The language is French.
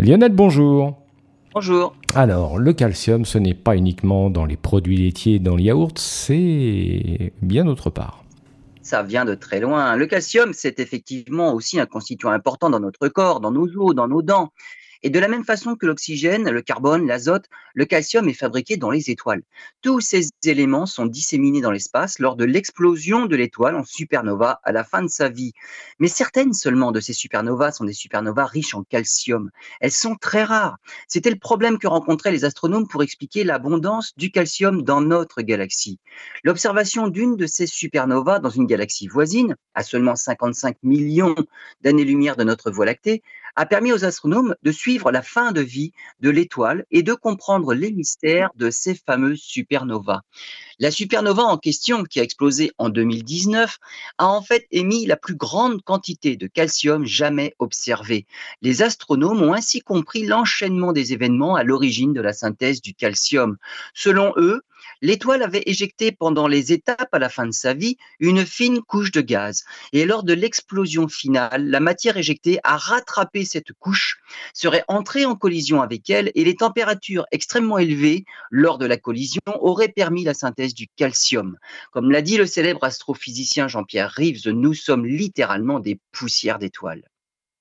Lionel, bonjour. Bonjour. Alors, le calcium, ce n'est pas uniquement dans les produits laitiers, dans le yaourt, c'est bien autre part. Ça vient de très loin. Le calcium, c'est effectivement aussi un constituant important dans notre corps, dans nos os, dans nos dents. Et de la même façon que l'oxygène, le carbone, l'azote, le calcium est fabriqué dans les étoiles. Tous ces éléments sont disséminés dans l'espace lors de l'explosion de l'étoile en supernova à la fin de sa vie. Mais certaines seulement de ces supernovas sont des supernovas riches en calcium. Elles sont très rares. C'était le problème que rencontraient les astronomes pour expliquer l'abondance du calcium dans notre galaxie. L'observation d'une de ces supernovas dans une galaxie voisine, à seulement 55 millions d'années-lumière de notre Voie lactée, a permis aux astronomes de suivre la fin de vie de l'étoile et de comprendre les mystères de ces fameuses supernovas. La supernova en question, qui a explosé en 2019, a en fait émis la plus grande quantité de calcium jamais observée. Les astronomes ont ainsi compris l'enchaînement des événements à l'origine de la synthèse du calcium. Selon eux, l'étoile avait éjecté pendant les étapes à la fin de sa vie une fine couche de gaz. Et lors de l'explosion finale, la matière éjectée a rattrapé cette couche, serait entrée en collision avec elle et les températures extrêmement élevées lors de la collision auraient permis la synthèse du calcium. Comme l'a dit le célèbre astrophysicien Jean-Pierre Rives, nous sommes littéralement des poussières d'étoiles.